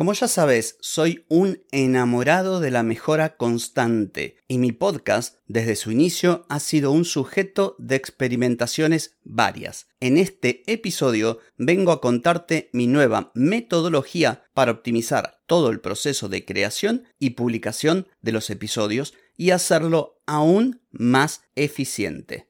Como ya sabes, soy un enamorado de la mejora constante y mi podcast desde su inicio ha sido un sujeto de experimentaciones varias. En este episodio vengo a contarte mi nueva metodología para optimizar todo el proceso de creación y publicación de los episodios y hacerlo aún más eficiente.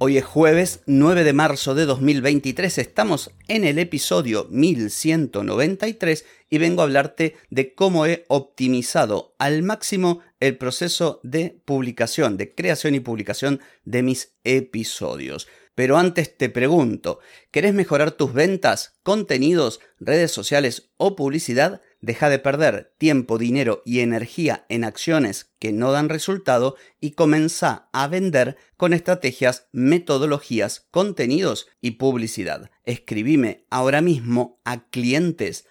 Hoy es jueves 9 de marzo de 2023, estamos en el episodio 1193 y vengo a hablarte de cómo he optimizado al máximo el proceso de publicación, de creación y publicación de mis episodios. Pero antes te pregunto, ¿querés mejorar tus ventas, contenidos, redes sociales o publicidad? Deja de perder tiempo, dinero y energía en acciones que no dan resultado y comienza a vender con estrategias, metodologías, contenidos y publicidad. Escribime ahora mismo a clientes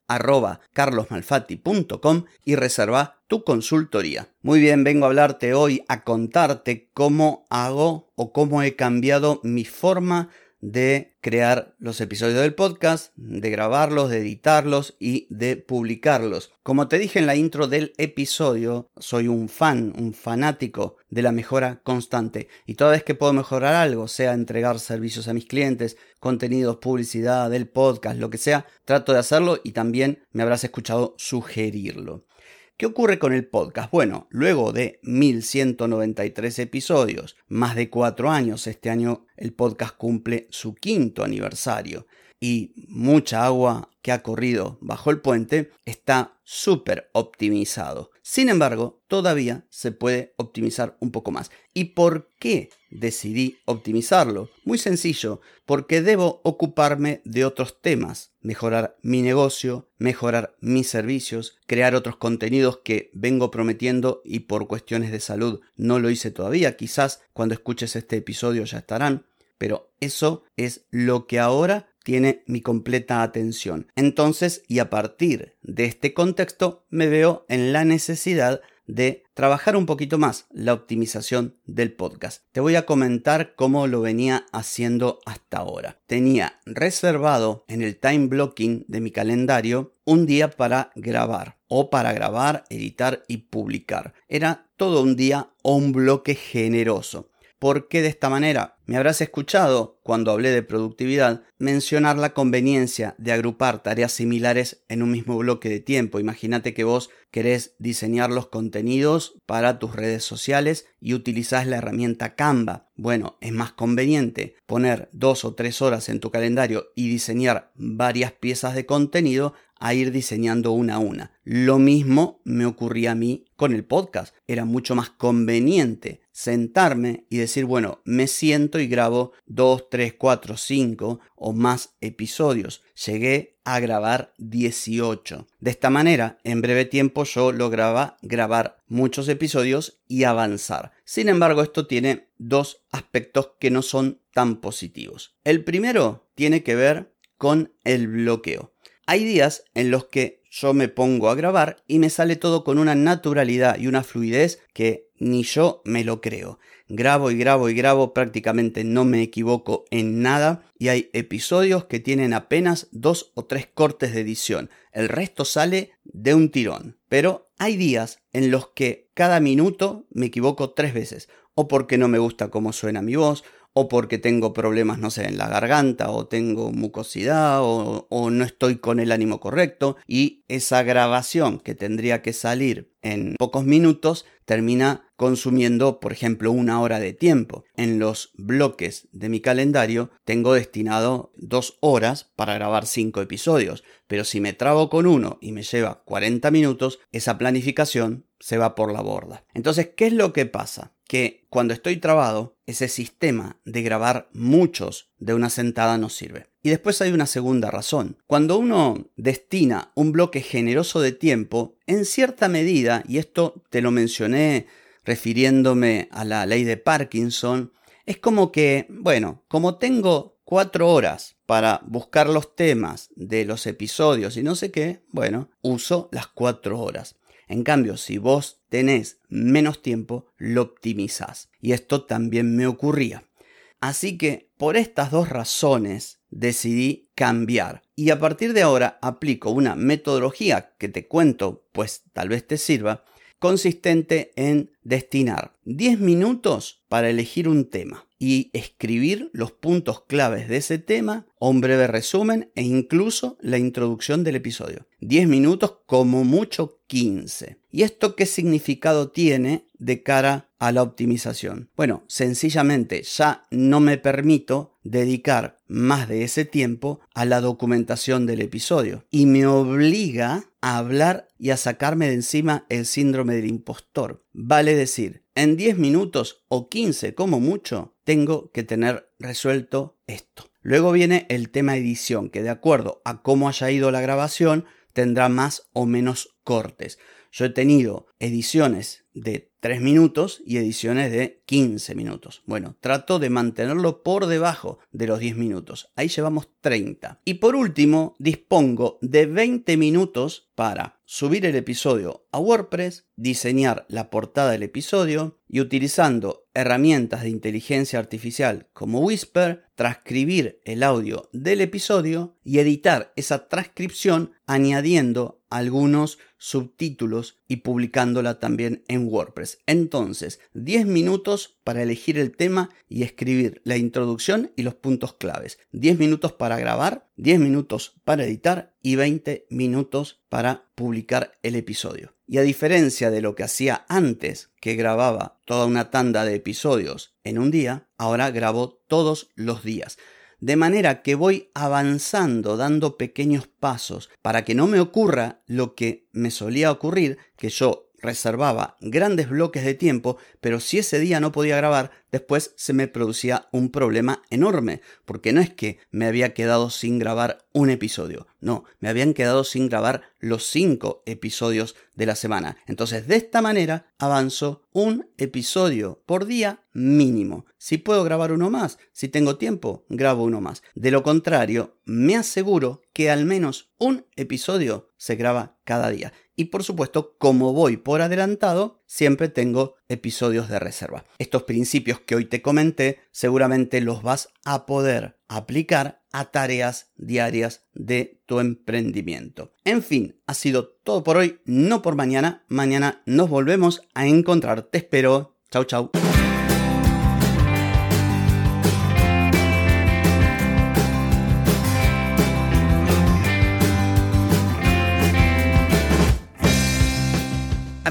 carlosmalfatti.com y reserva tu consultoría. Muy bien, vengo a hablarte hoy a contarte cómo hago o cómo he cambiado mi forma de crear los episodios del podcast, de grabarlos, de editarlos y de publicarlos. Como te dije en la intro del episodio, soy un fan, un fanático de la mejora constante y toda vez que puedo mejorar algo, sea entregar servicios a mis clientes, contenidos, publicidad del podcast, lo que sea, trato de hacerlo y también me habrás escuchado sugerirlo. ¿Qué ocurre con el podcast? Bueno, luego de 1193 episodios, más de cuatro años, este año el podcast cumple su quinto aniversario y mucha agua que ha corrido bajo el puente está súper optimizado. Sin embargo, todavía se puede optimizar un poco más. ¿Y por qué decidí optimizarlo? Muy sencillo, porque debo ocuparme de otros temas, mejorar mi negocio, mejorar mis servicios, crear otros contenidos que vengo prometiendo y por cuestiones de salud no lo hice todavía. Quizás cuando escuches este episodio ya estarán. Pero eso es lo que ahora tiene mi completa atención. Entonces, y a partir de este contexto, me veo en la necesidad de trabajar un poquito más la optimización del podcast. Te voy a comentar cómo lo venía haciendo hasta ahora. Tenía reservado en el time blocking de mi calendario un día para grabar o para grabar, editar y publicar. Era todo un día o un bloque generoso. ¿Por qué de esta manera? Me habrás escuchado, cuando hablé de productividad, mencionar la conveniencia de agrupar tareas similares en un mismo bloque de tiempo. Imagínate que vos querés diseñar los contenidos para tus redes sociales y utilizás la herramienta Canva. Bueno, es más conveniente poner dos o tres horas en tu calendario y diseñar varias piezas de contenido a ir diseñando una a una. Lo mismo me ocurría a mí con el podcast. Era mucho más conveniente sentarme y decir, bueno, me siento y grabo 2, 3, 4, 5 o más episodios. Llegué a grabar 18. De esta manera, en breve tiempo yo lograba grabar muchos episodios y avanzar. Sin embargo, esto tiene dos aspectos que no son tan positivos. El primero tiene que ver con el bloqueo. Hay días en los que yo me pongo a grabar y me sale todo con una naturalidad y una fluidez que ni yo me lo creo. Grabo y grabo y grabo, prácticamente no me equivoco en nada y hay episodios que tienen apenas dos o tres cortes de edición. El resto sale de un tirón. Pero hay días en los que cada minuto me equivoco tres veces. O porque no me gusta cómo suena mi voz, o porque tengo problemas, no sé, en la garganta, o tengo mucosidad, o, o, no estoy con el ánimo correcto, y esa grabación que tendría que salir en pocos minutos termina consumiendo, por ejemplo, una hora de tiempo. En los bloques de mi calendario tengo destinado dos horas para grabar cinco episodios, pero si me trabo con uno y me lleva 40 minutos, esa planificación se va por la borda. Entonces, ¿qué es lo que pasa? Que cuando estoy trabado, ese sistema de grabar muchos de una sentada no sirve. Y después hay una segunda razón. Cuando uno destina un bloque generoso de tiempo, en cierta medida, y esto te lo mencioné refiriéndome a la ley de Parkinson, es como que, bueno, como tengo cuatro horas para buscar los temas de los episodios y no sé qué, bueno, uso las cuatro horas. En cambio, si vos tenés menos tiempo, lo optimizás. Y esto también me ocurría. Así que por estas dos razones decidí cambiar. Y a partir de ahora aplico una metodología que te cuento, pues tal vez te sirva, consistente en destinar 10 minutos para elegir un tema y escribir los puntos claves de ese tema, un breve resumen e incluso la introducción del episodio. 10 minutos como mucho 15. ¿Y esto qué significado tiene de cara a la optimización? Bueno, sencillamente ya no me permito dedicar más de ese tiempo a la documentación del episodio y me obliga a hablar y a sacarme de encima el síndrome del impostor. Vale decir, en 10 minutos o 15 como mucho, tengo que tener resuelto esto. Luego viene el tema edición, que de acuerdo a cómo haya ido la grabación, tendrá más o menos cortes. Yo he tenido ediciones de 3 minutos y ediciones de 15 minutos. Bueno, trato de mantenerlo por debajo de los 10 minutos. Ahí llevamos 30. Y por último, dispongo de 20 minutos para subir el episodio a WordPress, diseñar la portada del episodio y utilizando herramientas de inteligencia artificial como Whisper, transcribir el audio del episodio y editar esa transcripción añadiendo algunos subtítulos y publicándola también en WordPress. Entonces, 10 minutos para elegir el tema y escribir la introducción y los puntos claves. 10 minutos para grabar, 10 minutos para editar y 20 minutos para publicar el episodio. Y a diferencia de lo que hacía antes, que grababa toda una tanda de episodios en un día, ahora grabo todos los días de manera que voy avanzando dando pequeños pasos para que no me ocurra lo que me solía ocurrir, que yo reservaba grandes bloques de tiempo, pero si ese día no podía grabar, después se me producía un problema enorme, porque no es que me había quedado sin grabar un episodio, no, me habían quedado sin grabar los cinco episodios de la semana. Entonces, de esta manera avanzo un episodio por día mínimo. Si puedo grabar uno más, si tengo tiempo, grabo uno más. De lo contrario, me aseguro que al menos un episodio se graba cada día. Y por supuesto, como voy por adelantado, siempre tengo episodios de reserva. Estos principios que hoy te comenté seguramente los vas a poder aplicar a tareas diarias de tu emprendimiento. En fin, ha sido todo por hoy, no por mañana. Mañana nos volvemos a encontrar. Te espero. Chau, chau.